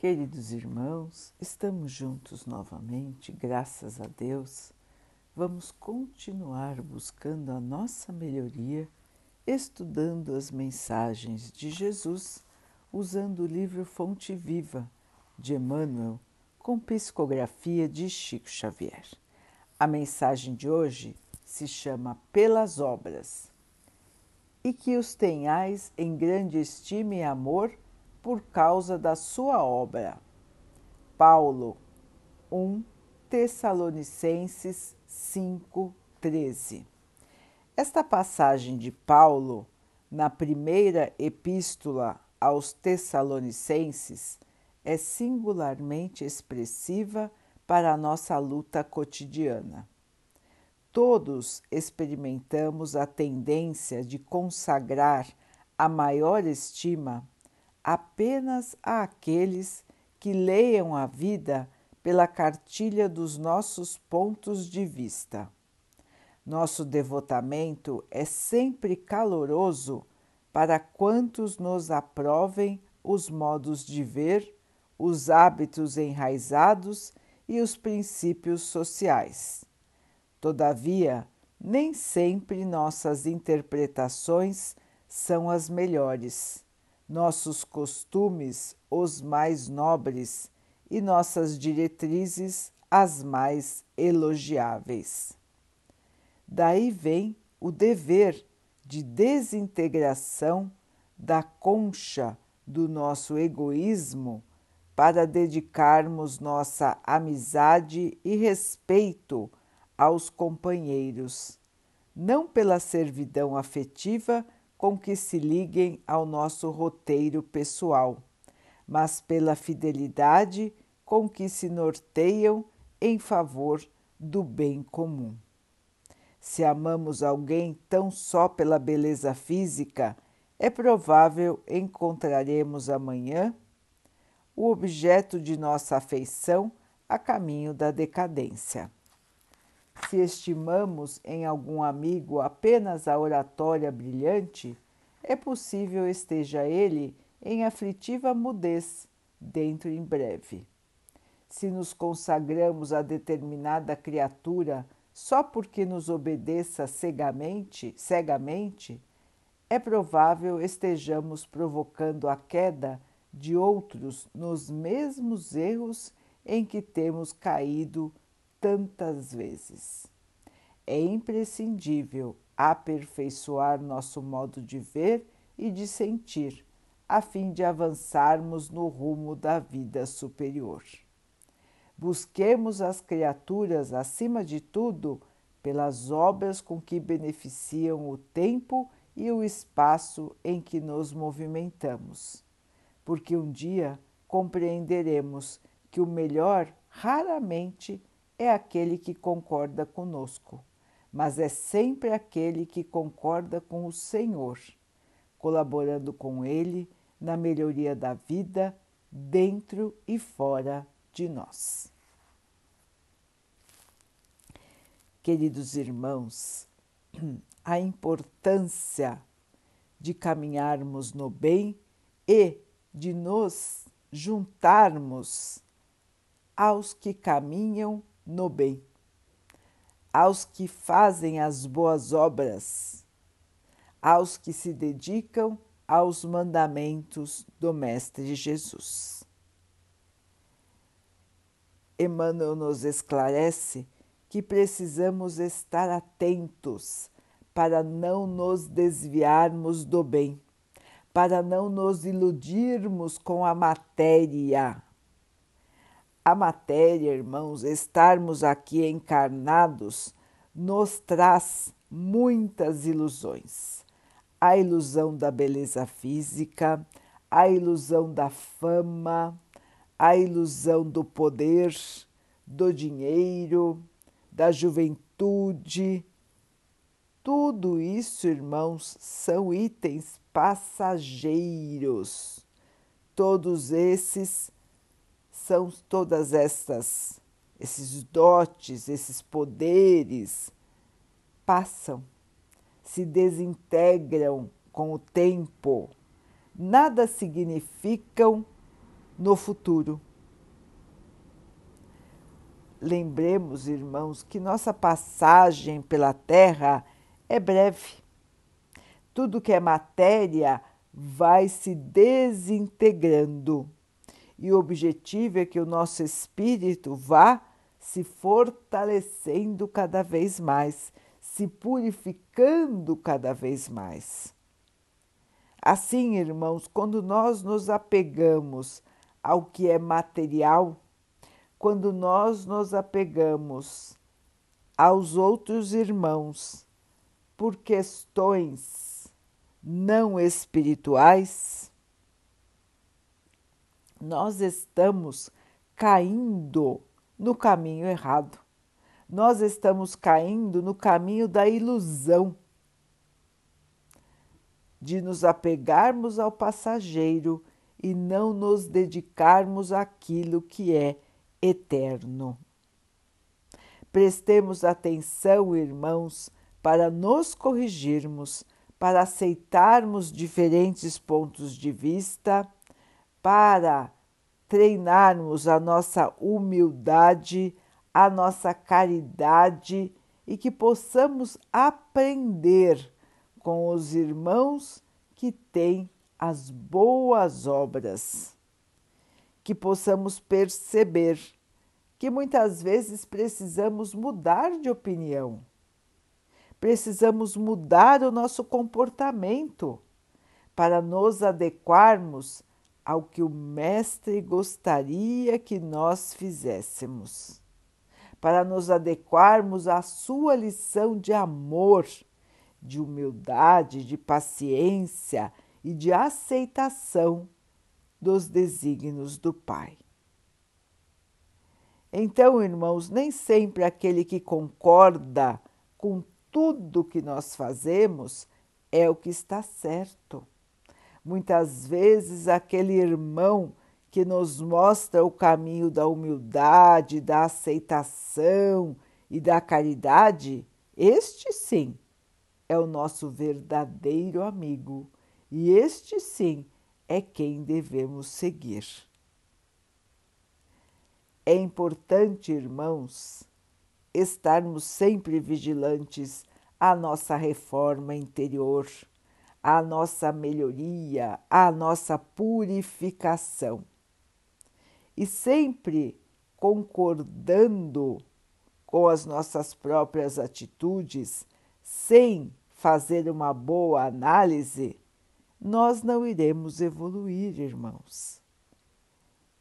Queridos irmãos, estamos juntos novamente, graças a Deus. Vamos continuar buscando a nossa melhoria, estudando as mensagens de Jesus, usando o livro Fonte Viva de Emmanuel, com psicografia de Chico Xavier. A mensagem de hoje se chama Pelas Obras. E que os tenhais em grande estima e amor por causa da sua obra. Paulo 1 Tessalonicenses 5:13. Esta passagem de Paulo na primeira epístola aos Tessalonicenses é singularmente expressiva para a nossa luta cotidiana. Todos experimentamos a tendência de consagrar a maior estima apenas àqueles que leiam a vida pela cartilha dos nossos pontos de vista. Nosso devotamento é sempre caloroso para quantos nos aprovem os modos de ver, os hábitos enraizados e os princípios sociais. Todavia, nem sempre nossas interpretações são as melhores nossos costumes os mais nobres e nossas diretrizes as mais elogiáveis. Daí vem o dever de desintegração da concha do nosso egoísmo para dedicarmos nossa amizade e respeito aos companheiros, não pela servidão afetiva com que se liguem ao nosso roteiro pessoal, mas pela fidelidade com que se norteiam em favor do bem comum. Se amamos alguém tão só pela beleza física, é provável encontraremos amanhã o objeto de nossa afeição a caminho da decadência. Se estimamos em algum amigo apenas a oratória brilhante, é possível esteja ele em aflitiva mudez dentro em breve. Se nos consagramos a determinada criatura só porque nos obedeça cegamente, cegamente, é provável estejamos provocando a queda de outros nos mesmos erros em que temos caído tantas vezes. É imprescindível aperfeiçoar nosso modo de ver e de sentir, a fim de avançarmos no rumo da vida superior. Busquemos as criaturas, acima de tudo, pelas obras com que beneficiam o tempo e o espaço em que nos movimentamos, porque um dia compreenderemos que o melhor raramente é aquele que concorda conosco, mas é sempre aquele que concorda com o Senhor, colaborando com Ele na melhoria da vida dentro e fora de nós. Queridos irmãos, a importância de caminharmos no bem e de nos juntarmos aos que caminham no bem, aos que fazem as boas obras, aos que se dedicam aos mandamentos do Mestre Jesus. Emmanuel nos esclarece que precisamos estar atentos para não nos desviarmos do bem, para não nos iludirmos com a matéria a matéria, irmãos, estarmos aqui encarnados, nos traz muitas ilusões. A ilusão da beleza física, a ilusão da fama, a ilusão do poder, do dinheiro, da juventude. Tudo isso, irmãos, são itens passageiros. Todos esses são todas estas esses dotes, esses poderes passam, se desintegram com o tempo, nada significam no futuro. Lembremos, irmãos, que nossa passagem pela Terra é breve. Tudo que é matéria vai se desintegrando e o objetivo é que o nosso espírito vá se fortalecendo cada vez mais, se purificando cada vez mais. Assim, irmãos, quando nós nos apegamos ao que é material, quando nós nos apegamos aos outros irmãos por questões não espirituais, nós estamos caindo no caminho errado. Nós estamos caindo no caminho da ilusão de nos apegarmos ao passageiro e não nos dedicarmos àquilo que é eterno. Prestemos atenção, irmãos, para nos corrigirmos, para aceitarmos diferentes pontos de vista, para treinarmos a nossa humildade, a nossa caridade e que possamos aprender com os irmãos que têm as boas obras. Que possamos perceber que muitas vezes precisamos mudar de opinião, precisamos mudar o nosso comportamento para nos adequarmos ao que o Mestre gostaria que nós fizéssemos, para nos adequarmos à sua lição de amor de humildade, de paciência e de aceitação dos desígnios do Pai. Então, irmãos, nem sempre aquele que concorda com tudo que nós fazemos é o que está certo. Muitas vezes, aquele irmão que nos mostra o caminho da humildade, da aceitação e da caridade, este sim é o nosso verdadeiro amigo e este sim é quem devemos seguir. É importante, irmãos, estarmos sempre vigilantes à nossa reforma interior, à nossa melhoria, à nossa purificação. E sempre concordando com as nossas próprias atitudes, sem fazer uma boa análise, nós não iremos evoluir, irmãos.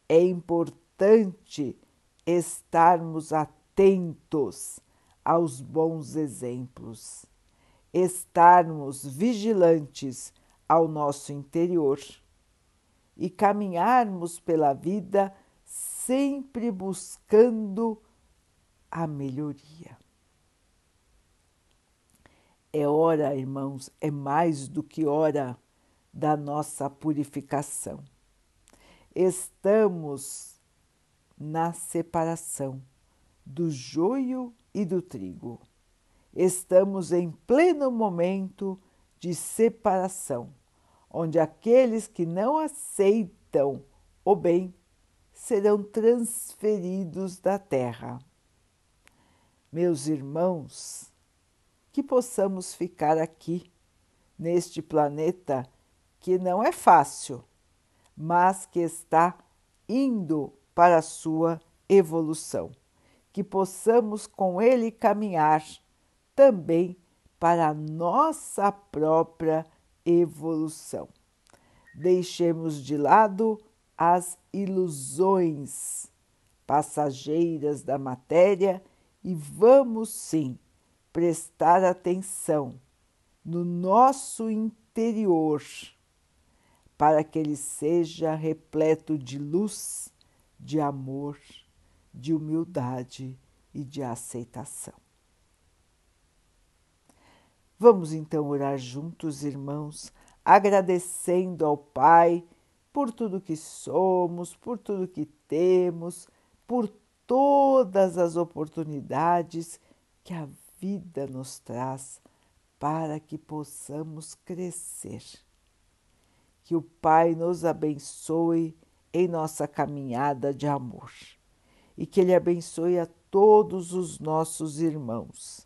É importante estarmos atentos aos bons exemplos, estarmos vigilantes ao nosso interior e caminharmos pela vida sempre buscando a melhoria. É hora, irmãos, é mais do que hora da nossa purificação. Estamos na separação do joio e do trigo. Estamos em pleno momento de separação, onde aqueles que não aceitam o bem serão transferidos da terra. Meus irmãos, que possamos ficar aqui, neste planeta que não é fácil, mas que está indo para a sua evolução, que possamos com ele caminhar também para a nossa própria evolução. Deixemos de lado as ilusões passageiras da matéria e vamos sim prestar atenção no nosso interior, para que ele seja repleto de luz, de amor, de humildade e de aceitação. Vamos então orar juntos, irmãos, agradecendo ao Pai por tudo que somos, por tudo que temos, por todas as oportunidades que a vida nos traz para que possamos crescer. Que o Pai nos abençoe em nossa caminhada de amor e que Ele abençoe a todos os nossos irmãos,